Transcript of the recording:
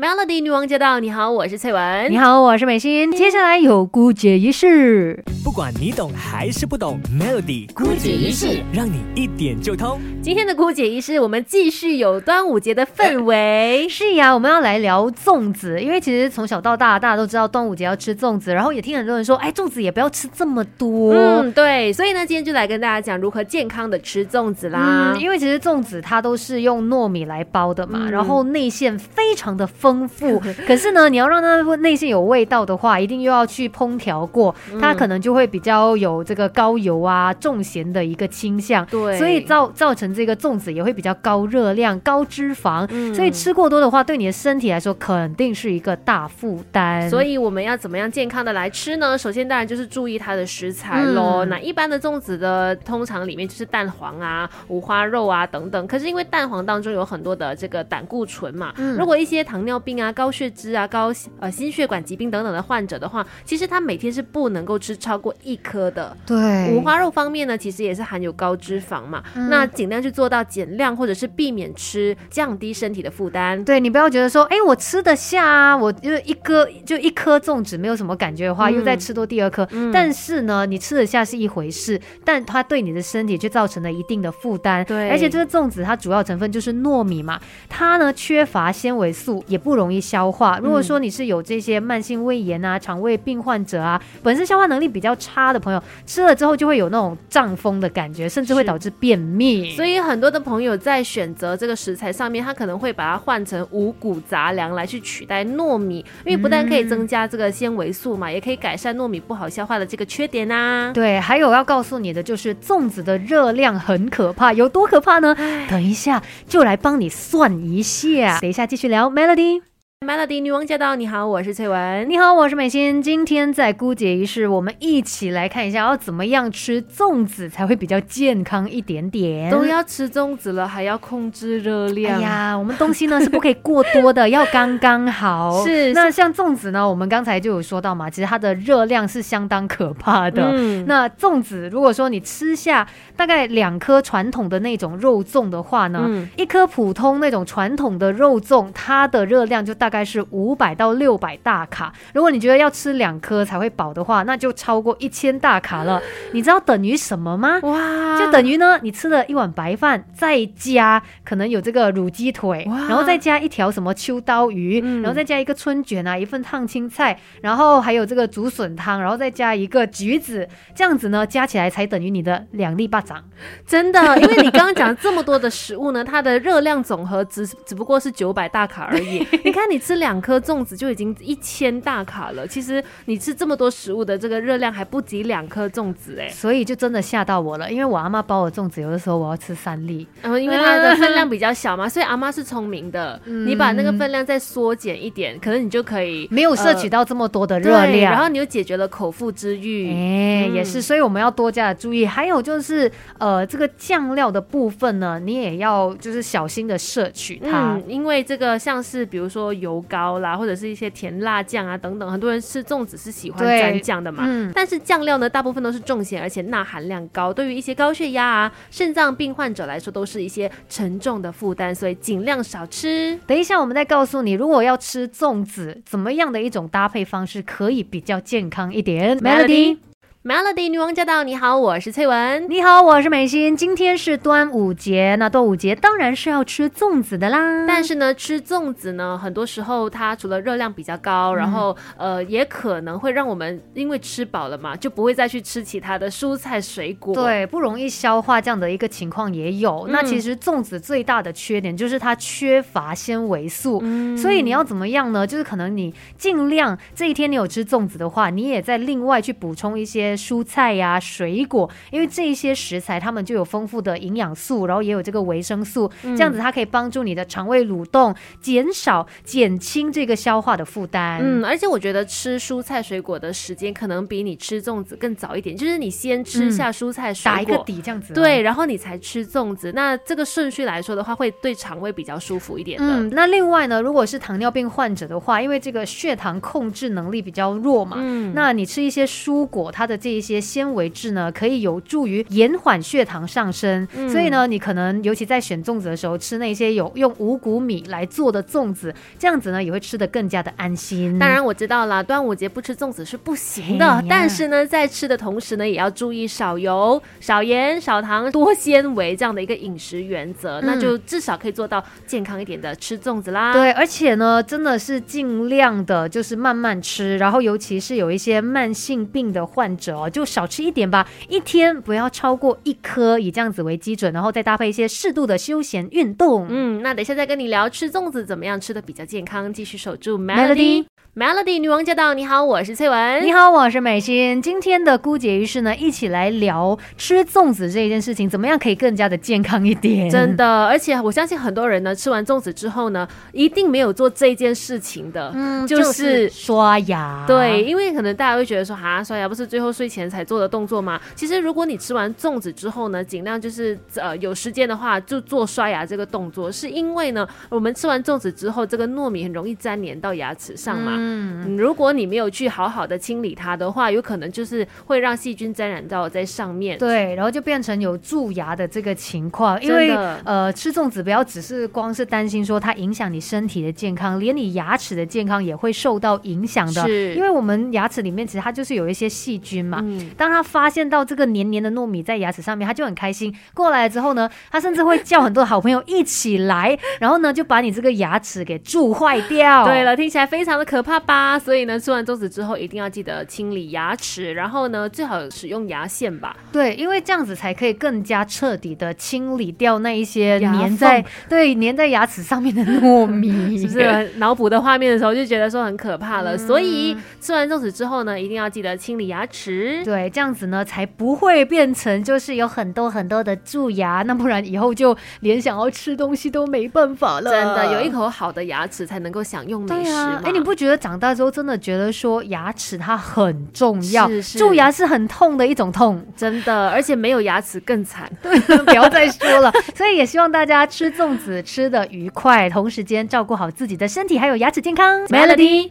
Melody 女王驾到！你好，我是翠文。你好，我是美心。接下来有姑姐仪式，不管你懂还是不懂，Melody 姑姐仪式让你一点就通。今天的姑姐仪式，我们继续有端午节的氛围。是呀，我们要来聊粽子，因为其实从小到大，大家都知道端午节要吃粽子，然后也听很多人说，哎，粽子也不要吃这么多。嗯，对。所以呢，今天就来跟大家讲如何健康的吃粽子啦。因为其实粽子它都是用糯米来包的嘛，然后内馅非常的丰。丰富，可是呢，你要让它内馅有味道的话，一定又要去烹调过，它可能就会比较有这个高油啊、重咸的一个倾向。对，所以造造成这个粽子也会比较高热量、高脂肪，所以吃过多的话，对你的身体来说肯定是一个大负担。所以我们要怎么样健康的来吃呢？首先当然就是注意它的食材喽。那一般的粽子的通常里面就是蛋黄啊、五花肉啊等等，可是因为蛋黄当中有很多的这个胆固醇嘛，如果一些糖尿病啊、高血脂啊、高呃心血管疾病等等的患者的话，其实他每天是不能够吃超过一颗的。对，五花肉方面呢，其实也是含有高脂肪嘛，那尽量去做到减量，或者是避免吃，降低身体的负担。对你不要觉得说，哎，我吃得下啊，我就一颗就一颗粽子没有什么感觉的话，又再吃多第二颗。但是呢，你吃得下是一回事，但它对你的身体却造成了一定的负担。对，而且这个粽子它主要成分就是糯米嘛，它呢缺乏纤维素，也不容易。消化，如果说你是有这些慢性胃炎啊、肠胃病患者啊，本身消化能力比较差的朋友，吃了之后就会有那种胀风的感觉，甚至会导致便秘。所以很多的朋友在选择这个食材上面，他可能会把它换成五谷杂粮来去取代糯米，因为不但可以增加这个纤维素嘛，也可以改善糯米不好消化的这个缺点呐。对，还有要告诉你的就是粽子的热量很可怕，有多可怕呢？等一下就来帮你算一下。等一下继续聊，Melody。Melody 女王驾到！你好，我是翠文。你好，我是美心。今天在姑姐仪式，我们一起来看一下要怎么样吃粽子才会比较健康一点点。都要吃粽子了，还要控制热量。哎呀，我们东西呢是不可以过多的，要刚刚好。是。那像粽子呢，我们刚才就有说到嘛，其实它的热量是相当可怕的。嗯。那粽子，如果说你吃下大概两颗传统的那种肉粽的话呢，一颗普通那种传统的肉粽，它的热量就大。大概是五百到六百大卡。如果你觉得要吃两颗才会饱的话，那就超过一千大卡了。你知道等于什么吗？哇，就等于呢，你吃了一碗白饭，再加可能有这个卤鸡腿，然后再加一条什么秋刀鱼，然后再加一个春卷啊，一份烫青菜，然后还有这个竹笋汤，然后再加一个橘子，这样子呢，加起来才等于你的两粒巴掌。真的，因为你刚刚讲这么多的食物呢，它的热量总和只只不过是九百大卡而已。你看你。吃两颗粽子就已经一千大卡了，其实你吃这么多食物的这个热量还不及两颗粽子哎，所以就真的吓到我了。因为我阿妈包的粽子，有的时候我要吃三粒，然后因为它的分量比较小嘛，所以阿妈是聪明的，你把那个分量再缩减一点，可能你就可以没有摄取到这么多的热量，然后你又解决了口腹之欲。哎，也是，所以我们要多加的注意。还有就是呃，这个酱料的部分呢，你也要就是小心的摄取它，因为这个像是比如说油膏啦，或者是一些甜辣酱啊等等，很多人吃粽子是喜欢蘸酱的嘛。嗯。但是酱料呢，大部分都是重咸，而且钠含量高，对于一些高血压啊、肾脏病患者来说，都是一些沉重的负担，所以尽量少吃。等一下，我们再告诉你，如果要吃粽子，怎么样的一种搭配方式可以比较健康一点？Melody。Melody 女王驾到！你好，我是翠文。你好，我是美心。今天是端午节，那端午节当然是要吃粽子的啦。但是呢，吃粽子呢，很多时候它除了热量比较高，然后呃，也可能会让我们因为吃饱了嘛，就不会再去吃其他的蔬菜水果。对，不容易消化这样的一个情况也有。那其实粽子最大的缺点就是它缺乏纤维素，所以你要怎么样呢？就是可能你尽量这一天你有吃粽子的话，你也在另外去补充一些。蔬菜呀，水果，因为这些食材它们就有丰富的营养素，然后也有这个维生素，这样子它可以帮助你的肠胃蠕动，减少、减轻这个消化的负担。嗯，而且我觉得吃蔬菜水果的时间可能比你吃粽子更早一点，就是你先吃下蔬菜水果，打一个底这样子，对，然后你才吃粽子。那这个顺序来说的话，会对肠胃比较舒服一点的。嗯，那另外呢，如果是糖尿病患者的话，因为这个血糖控制能力比较弱嘛，嗯，那你吃一些蔬果，它的这一些纤维质呢，可以有助于延缓血糖上升。所以呢，你可能尤其在选粽子的时候，吃那些有用五谷米来做的粽子，这样子呢，也会吃得更加的安心。当然我知道了，端午节不吃粽子是不行的，但是呢，在吃的同时呢，也要注意少油、少盐、少糖、多纤维这样的一个饮食原则，那就至少可以做到健康一点的吃粽子啦。对，而且呢，真的是尽量的，就是慢慢吃，然后尤其是有一些慢性病的患者哦，就少吃一点吧，一天不要超过一颗，以这样子为基准，然后再搭配一些适度的休闲运动。嗯，那等一下再跟你聊吃粽子怎么样吃的比较健康，继续守住 Melody。Melody 女王驾到！你好，我是翠文。你好，我是美心。今天的姑姐于是呢，一起来聊吃粽子这一件事情，怎么样可以更加的健康一点？真的，而且我相信很多人呢，吃完粽子之后呢，一定没有做这件事情的，嗯，就是刷牙。对，因为可能大家会觉得说，哈，刷牙不是最后睡前才做的动作吗？其实如果你吃完粽子之后呢，尽量就是呃有时间的话，就做刷牙这个动作，是因为呢，我们吃完粽子之后，这个糯米很容易粘连到牙齿上嘛。嗯，如果你没有去好好的清理它的话，有可能就是会让细菌沾染到在上面。对，然后就变成有蛀牙的这个情况。因为呃，吃粽子不要只是光是担心说它影响你身体的健康，连你牙齿的健康也会受到影响的。是，因为我们牙齿里面其实它就是有一些细菌嘛。嗯。当它发现到这个黏黏的糯米在牙齿上面，它就很开心。过来之后呢，它甚至会叫很多好朋友一起来，然后呢就把你这个牙齿给蛀坏掉。对了，听起来非常的可怕吧？所以呢，吃完粽子之后一定要记得清理牙齿，然后呢，最好使用牙线吧。对，因为这样子才可以更加彻底的清理掉那一些粘在对粘在牙齿上面的糯米。是不是脑补的画面的时候就觉得说很可怕了？所以吃完粽子之后呢，一定要记得清理牙齿。对，这样子呢才不会变成就是有很多很多的蛀牙，那不然以后就连想要吃东西都没办法了。真的，有一口好的牙齿才能够享用美食。哎，你不觉得长大之后？真的觉得说牙齿它很重要，蛀牙是很痛的一种痛，真的，而且没有牙齿更惨。对，不要再说了。所以也希望大家吃粽子吃的愉快，同时间照顾好自己的身体，还有牙齿健康。Melody。